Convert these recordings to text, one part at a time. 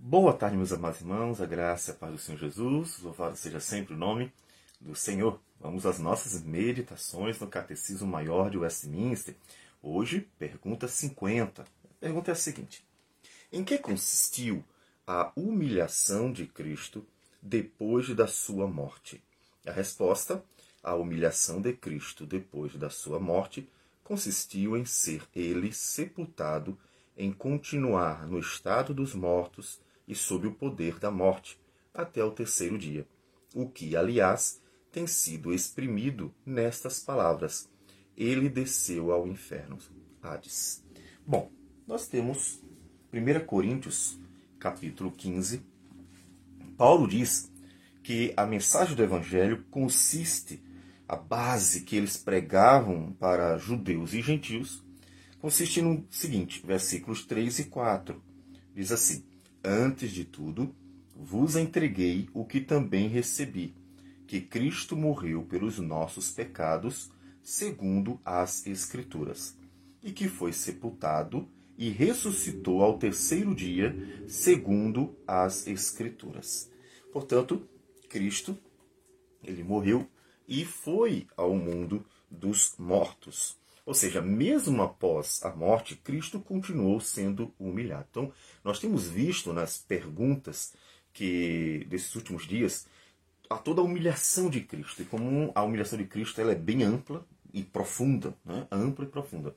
Boa tarde, meus amados irmãos, a graça e a paz do Senhor Jesus, louvado seja sempre o nome do Senhor. Vamos às nossas meditações no Catecismo Maior de Westminster. Hoje, pergunta 50. A pergunta é a seguinte: Em que consistiu a humilhação de Cristo depois da sua morte? A resposta: a humilhação de Cristo depois da sua morte consistiu em ser ele sepultado, em continuar no estado dos mortos e sob o poder da morte, até o terceiro dia. O que, aliás, tem sido exprimido nestas palavras: Ele desceu ao inferno. Hades. Bom, nós temos 1 Coríntios, capítulo 15. Paulo diz que a mensagem do evangelho consiste, a base que eles pregavam para judeus e gentios, consiste no seguinte, versículos 3 e 4. Diz assim: Antes de tudo, vos entreguei o que também recebi, que Cristo morreu pelos nossos pecados, segundo as Escrituras, e que foi sepultado e ressuscitou ao terceiro dia, segundo as Escrituras. Portanto, Cristo, ele morreu e foi ao mundo dos mortos. Ou seja, mesmo após a morte, Cristo continuou sendo humilhado. Então, nós temos visto nas perguntas que desses últimos dias a toda a humilhação de Cristo. E como a humilhação de Cristo ela é bem ampla e profunda, né? ampla e profunda.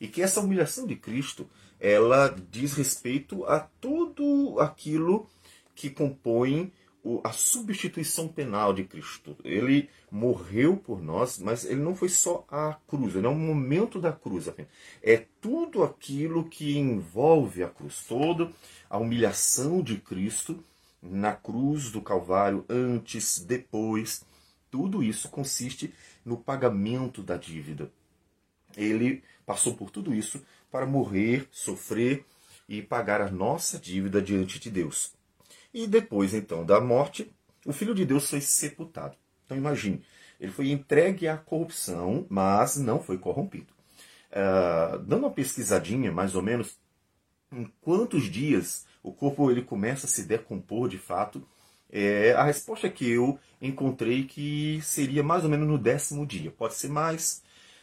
E que essa humilhação de Cristo ela diz respeito a tudo aquilo que compõe a substituição penal de Cristo. Ele morreu por nós, mas ele não foi só a cruz, ele é um momento da cruz. É tudo aquilo que envolve a cruz, toda a humilhação de Cristo na cruz do Calvário, antes, depois. Tudo isso consiste no pagamento da dívida. Ele passou por tudo isso para morrer, sofrer e pagar a nossa dívida diante de Deus. E depois, então, da morte, o Filho de Deus foi sepultado. Então, imagine, ele foi entregue à corrupção, mas não foi corrompido. Uh, dando uma pesquisadinha, mais ou menos, em quantos dias o corpo ele começa a se decompor de fato, é, a resposta que eu encontrei que seria mais ou menos no décimo dia. Pode ser mais,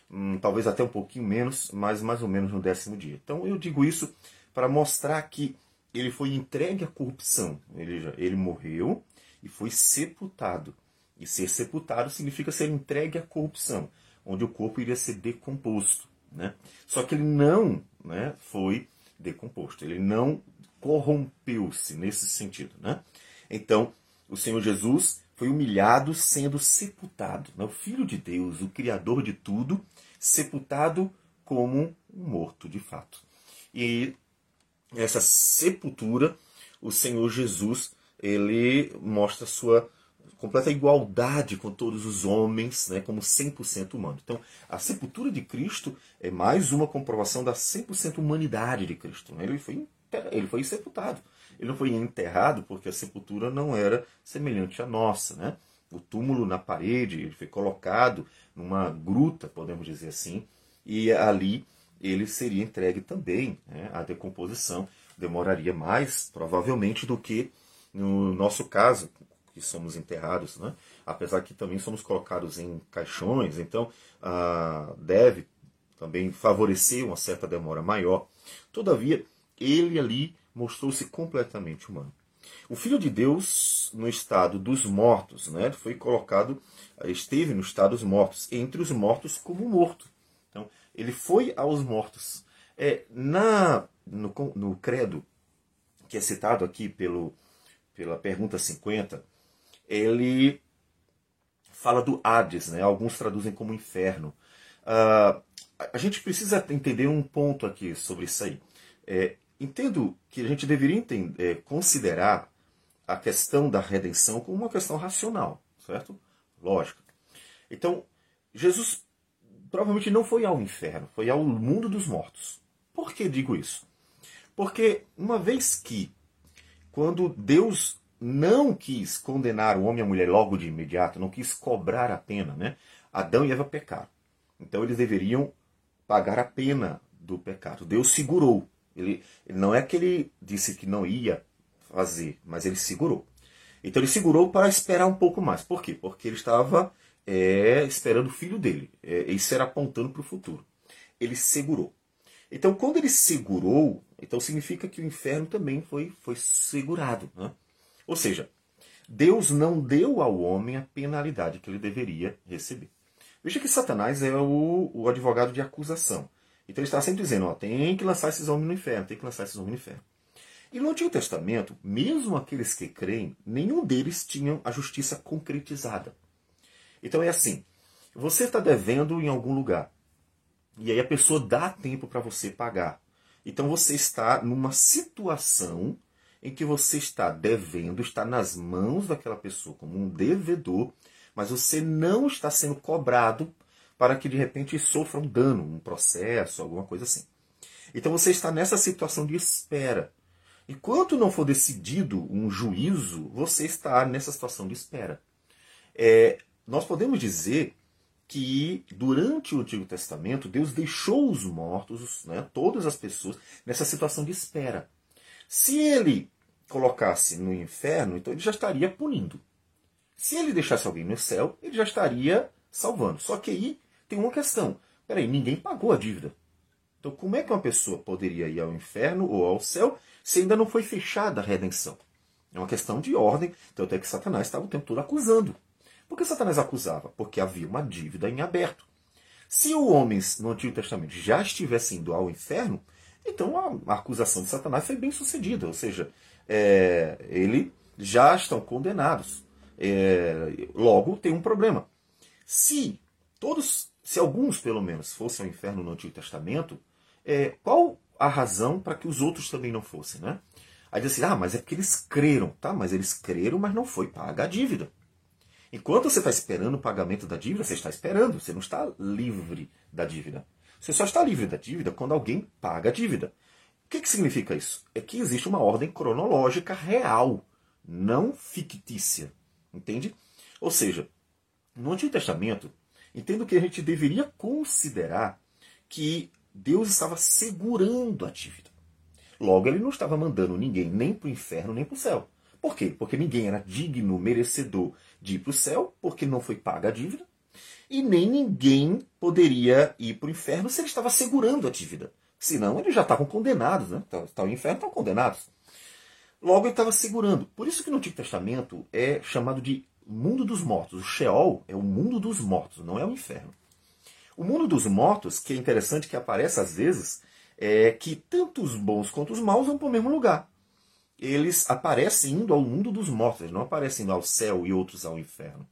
hum, talvez até um pouquinho menos, mas mais ou menos no décimo dia. Então eu digo isso para mostrar que ele foi entregue à corrupção. Ele, ele morreu e foi sepultado. E ser sepultado significa ser entregue à corrupção, onde o corpo iria ser decomposto. Né? Só que ele não né, foi decomposto, ele não corrompeu-se nesse sentido. Né? Então, o Senhor Jesus foi humilhado sendo sepultado. Né? O Filho de Deus, o Criador de tudo, sepultado como um morto de fato. E essa sepultura, o Senhor Jesus ele mostra sua completa igualdade com todos os homens, né, como 100% humano. Então, a sepultura de Cristo é mais uma comprovação da 100% humanidade de Cristo. Né? Ele, foi, ele foi sepultado. Ele não foi enterrado porque a sepultura não era semelhante à nossa. Né? O túmulo na parede, ele foi colocado numa gruta, podemos dizer assim, e ali ele seria entregue também né, à decomposição. Demoraria mais, provavelmente, do que no nosso caso, que somos enterrados, né? apesar que também somos colocados em caixões, então ah, deve também favorecer uma certa demora maior. Todavia, ele ali mostrou-se completamente humano. O Filho de Deus, no estado dos mortos, né, foi colocado, esteve no estado dos mortos, entre os mortos como morto. Ele foi aos mortos. É, na, no, no credo, que é citado aqui pelo, pela pergunta 50, ele fala do Hades, né? alguns traduzem como inferno. Uh, a gente precisa entender um ponto aqui sobre isso aí. É, entendo que a gente deveria entender, é, considerar a questão da redenção como uma questão racional, certo? Lógica. Então, Jesus provavelmente não foi ao inferno, foi ao mundo dos mortos. Por que digo isso? Porque uma vez que, quando Deus não quis condenar o homem e a mulher logo de imediato, não quis cobrar a pena, né? Adão e Eva pecaram. Então eles deveriam pagar a pena do pecado. Deus segurou. Ele, ele não é que ele disse que não ia fazer, mas ele segurou. Então ele segurou para esperar um pouco mais. Por quê? Porque ele estava é, esperando o filho dele. É, isso era apontando para o futuro. Ele segurou. Então, quando ele segurou, então significa que o inferno também foi, foi segurado. Né? Ou seja, Deus não deu ao homem a penalidade que ele deveria receber. Veja que Satanás é o, o advogado de acusação. Então ele está sempre dizendo, ó, tem que lançar esses homens no inferno, tem que lançar esses homens no inferno. E no Antigo Testamento, mesmo aqueles que creem, nenhum deles tinham a justiça concretizada. Então é assim: você está devendo em algum lugar. E aí a pessoa dá tempo para você pagar. Então você está numa situação em que você está devendo, está nas mãos daquela pessoa como um devedor, mas você não está sendo cobrado para que de repente sofra um dano, um processo, alguma coisa assim. Então você está nessa situação de espera. Enquanto não for decidido um juízo, você está nessa situação de espera. É, nós podemos dizer que durante o Antigo Testamento Deus deixou os mortos, né, todas as pessoas, nessa situação de espera. Se ele colocasse no inferno, então ele já estaria punindo. Se ele deixasse alguém no céu, ele já estaria salvando. Só que aí tem uma questão. Peraí, ninguém pagou a dívida. Então como é que uma pessoa poderia ir ao inferno ou ao céu se ainda não foi fechada a redenção? É uma questão de ordem, tanto é que Satanás estava o tempo todo acusando. Por que Satanás acusava? Porque havia uma dívida em aberto. Se os homens no Antigo Testamento já estivessem indo ao inferno, então a, acusação de Satanás foi bem sucedida, ou seja, é, ele já estão condenados. É, logo tem um problema. Se todos, se alguns pelo menos fossem ao inferno no Antigo Testamento, é, qual a razão para que os outros também não fossem, né? Aí diz assim, ah, mas é porque eles creram, tá? Mas eles creram, mas não foi paga a dívida. Enquanto você está esperando o pagamento da dívida, você está esperando, você não está livre da dívida. Você só está livre da dívida quando alguém paga a dívida. O que, que significa isso? É que existe uma ordem cronológica real, não fictícia. Entende? Ou seja, no Antigo Testamento, entendo que a gente deveria considerar que Deus estava segurando a dívida. Logo, ele não estava mandando ninguém nem para o inferno nem para o céu. Por quê? Porque ninguém era digno, merecedor de ir para o céu, porque não foi paga a dívida, e nem ninguém poderia ir para o inferno se ele estava segurando a dívida. Senão eles já estavam condenados, né? Estavam em inferno, estavam condenados. Logo ele estava segurando. Por isso que no Antigo Testamento é chamado de mundo dos mortos. O Sheol é o mundo dos mortos, não é o inferno. O mundo dos mortos, que é interessante que aparece às vezes, é que tanto os bons quanto os maus vão para o mesmo lugar eles aparecem indo ao mundo dos mortos, eles não aparecem indo ao céu e outros ao inferno.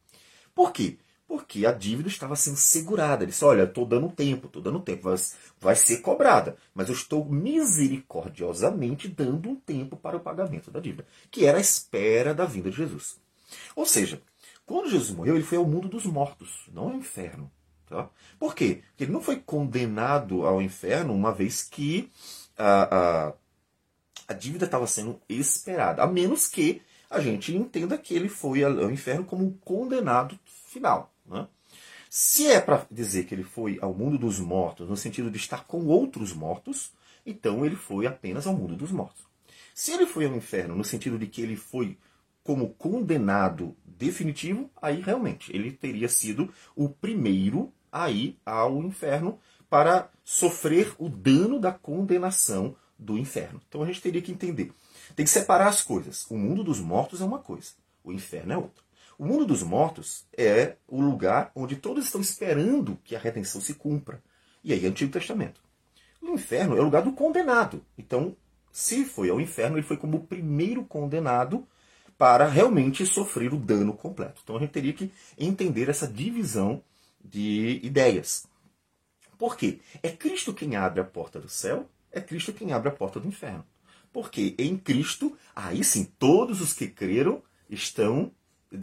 Por quê? Porque a dívida estava sendo segurada. Ele disse: Olha, estou dando tempo, estou dando tempo, vai, vai ser cobrada, mas eu estou misericordiosamente dando um tempo para o pagamento da dívida, que era a espera da vinda de Jesus. Ou seja, quando Jesus morreu, ele foi ao mundo dos mortos, não ao inferno. Tá? Por quê? Porque ele não foi condenado ao inferno uma vez que a, a a dívida estava sendo esperada, a menos que a gente entenda que ele foi ao inferno como um condenado final. Né? Se é para dizer que ele foi ao mundo dos mortos, no sentido de estar com outros mortos, então ele foi apenas ao mundo dos mortos. Se ele foi ao inferno no sentido de que ele foi como condenado definitivo, aí realmente ele teria sido o primeiro a ir ao inferno para sofrer o dano da condenação do inferno. Então a gente teria que entender. Tem que separar as coisas. O mundo dos mortos é uma coisa, o inferno é outra. O mundo dos mortos é o lugar onde todos estão esperando que a redenção se cumpra. E aí, Antigo Testamento. O inferno é o lugar do condenado. Então, se foi ao inferno, ele foi como o primeiro condenado para realmente sofrer o dano completo. Então a gente teria que entender essa divisão de ideias. Por quê? É Cristo quem abre a porta do céu é Cristo quem abre a porta do inferno. Porque em Cristo, aí sim, todos os que creram estão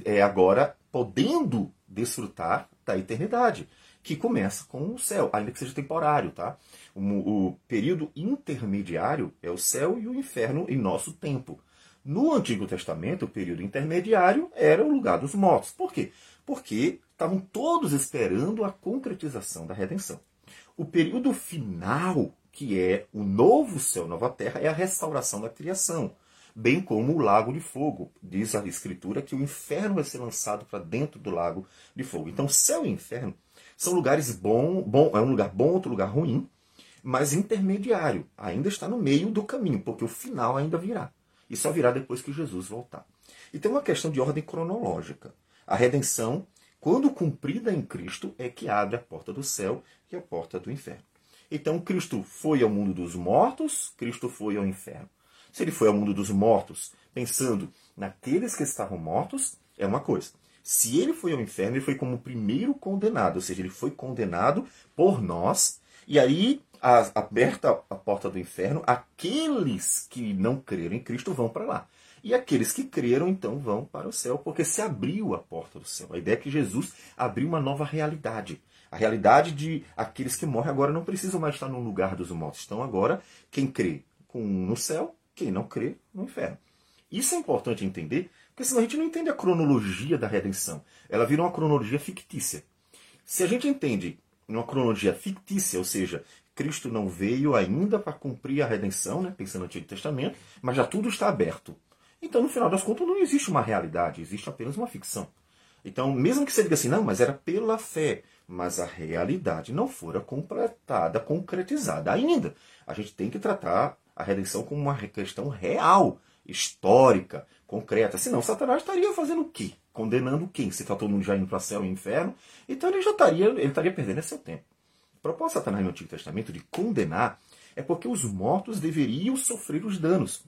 é, agora podendo desfrutar da eternidade, que começa com o céu, ainda que seja temporário, tá? O, o período intermediário é o céu e o inferno em nosso tempo. No Antigo Testamento, o período intermediário era o lugar dos mortos. Por quê? Porque estavam todos esperando a concretização da redenção. O período final que é o novo céu, nova terra, é a restauração da criação. bem como o lago de fogo. Diz a Escritura que o inferno vai ser lançado para dentro do lago de fogo. Então, céu e inferno são lugares bom, bom, é um lugar bom, outro lugar ruim, mas intermediário. Ainda está no meio do caminho, porque o final ainda virá. E só virá depois que Jesus voltar. E tem uma questão de ordem cronológica. A redenção, quando cumprida em Cristo, é que abre a porta do céu e a porta do inferno. Então, Cristo foi ao mundo dos mortos, Cristo foi ao inferno. Se ele foi ao mundo dos mortos, pensando naqueles que estavam mortos, é uma coisa. Se ele foi ao inferno, ele foi como o primeiro condenado, ou seja, ele foi condenado por nós, e aí, aberta a porta do inferno, aqueles que não creram em Cristo vão para lá. E aqueles que creram, então, vão para o céu, porque se abriu a porta do céu. A ideia é que Jesus abriu uma nova realidade. A realidade de aqueles que morrem agora não precisam mais estar no lugar dos mortos. Estão agora, quem crê no céu, quem não crê no inferno. Isso é importante entender, porque senão a gente não entende a cronologia da redenção. Ela vira uma cronologia fictícia. Se a gente entende uma cronologia fictícia, ou seja, Cristo não veio ainda para cumprir a redenção, né, pensando no Antigo Testamento, mas já tudo está aberto. Então, no final das contas, não existe uma realidade, existe apenas uma ficção. Então, mesmo que você diga assim, não, mas era pela fé, mas a realidade não fora completada, concretizada ainda. A gente tem que tratar a redenção como uma questão real, histórica, concreta. Senão, Satanás estaria fazendo o quê? Condenando quem? Se está todo mundo já indo para céu e inferno, então ele já estaria, ele estaria perdendo seu tempo. O propósito de Satanás no Antigo Testamento de condenar é porque os mortos deveriam sofrer os danos.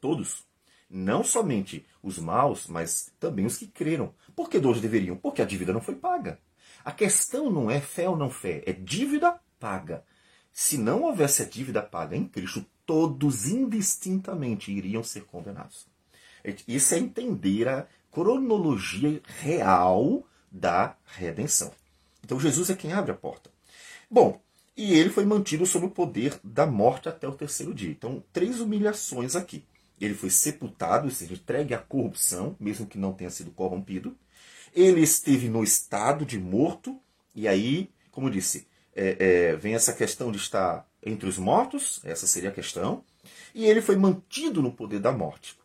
Todos. Não somente os maus, mas também os que creram. Por que dois deveriam? Porque a dívida não foi paga. A questão não é fé ou não fé, é dívida paga. Se não houvesse a dívida paga em Cristo, todos indistintamente iriam ser condenados. Isso é entender a cronologia real da redenção. Então Jesus é quem abre a porta. Bom, e ele foi mantido sob o poder da morte até o terceiro dia. Então, três humilhações aqui. Ele foi sepultado, ou seja, entregue à corrupção, mesmo que não tenha sido corrompido. Ele esteve no estado de morto, e aí, como disse, é, é, vem essa questão de estar entre os mortos, essa seria a questão, e ele foi mantido no poder da morte.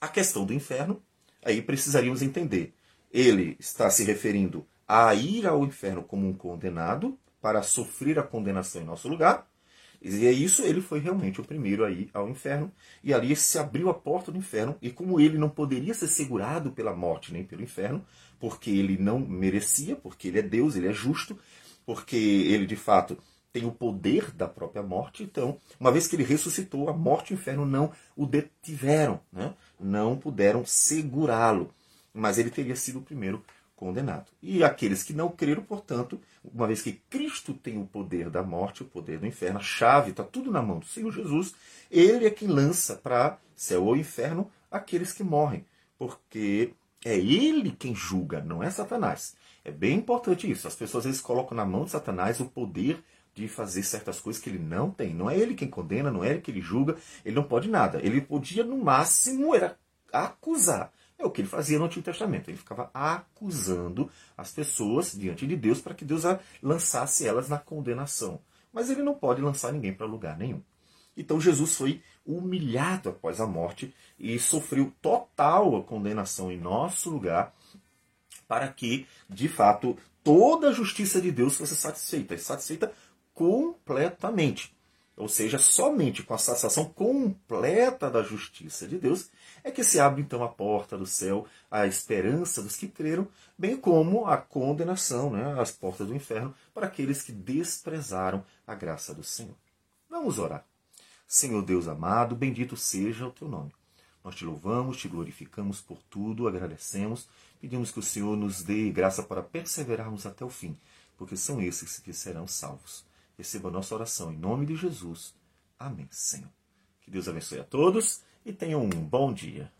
A questão do inferno, aí precisaríamos entender. Ele está se referindo a ir ao inferno como um condenado para sofrer a condenação em nosso lugar. E é isso, ele foi realmente o primeiro a ir ao inferno. E ali se abriu a porta do inferno. E como ele não poderia ser segurado pela morte nem pelo inferno, porque ele não merecia, porque ele é Deus, ele é justo, porque ele de fato tem o poder da própria morte. Então, uma vez que ele ressuscitou, a morte e o inferno não o detiveram, né? não puderam segurá-lo. Mas ele teria sido o primeiro condenado. E aqueles que não creram, portanto, uma vez que Cristo tem o poder da morte, o poder do inferno, a chave está tudo na mão do Senhor Jesus, ele é quem lança para céu ou inferno aqueles que morrem. Porque é ele quem julga, não é Satanás. É bem importante isso. As pessoas às vezes colocam na mão de Satanás o poder de fazer certas coisas que ele não tem. Não é ele quem condena, não é ele que ele julga, ele não pode nada. Ele podia, no máximo, era acusar. É o que ele fazia no Antigo Testamento. Ele ficava acusando as pessoas diante de Deus para que Deus lançasse elas na condenação. Mas ele não pode lançar ninguém para lugar nenhum. Então Jesus foi humilhado após a morte e sofreu total a condenação em nosso lugar para que, de fato, toda a justiça de Deus fosse satisfeita, satisfeita completamente. Ou seja, somente com a satisfação completa da justiça de Deus é que se abre então a porta do céu, a esperança dos que creram, bem como a condenação, né, as portas do inferno, para aqueles que desprezaram a graça do Senhor. Vamos orar. Senhor Deus amado, bendito seja o teu nome. Nós te louvamos, te glorificamos por tudo, agradecemos, pedimos que o Senhor nos dê graça para perseverarmos até o fim, porque são esses que serão salvos. Receba a nossa oração em nome de Jesus. Amém, Senhor. Que Deus abençoe a todos e tenham um bom dia.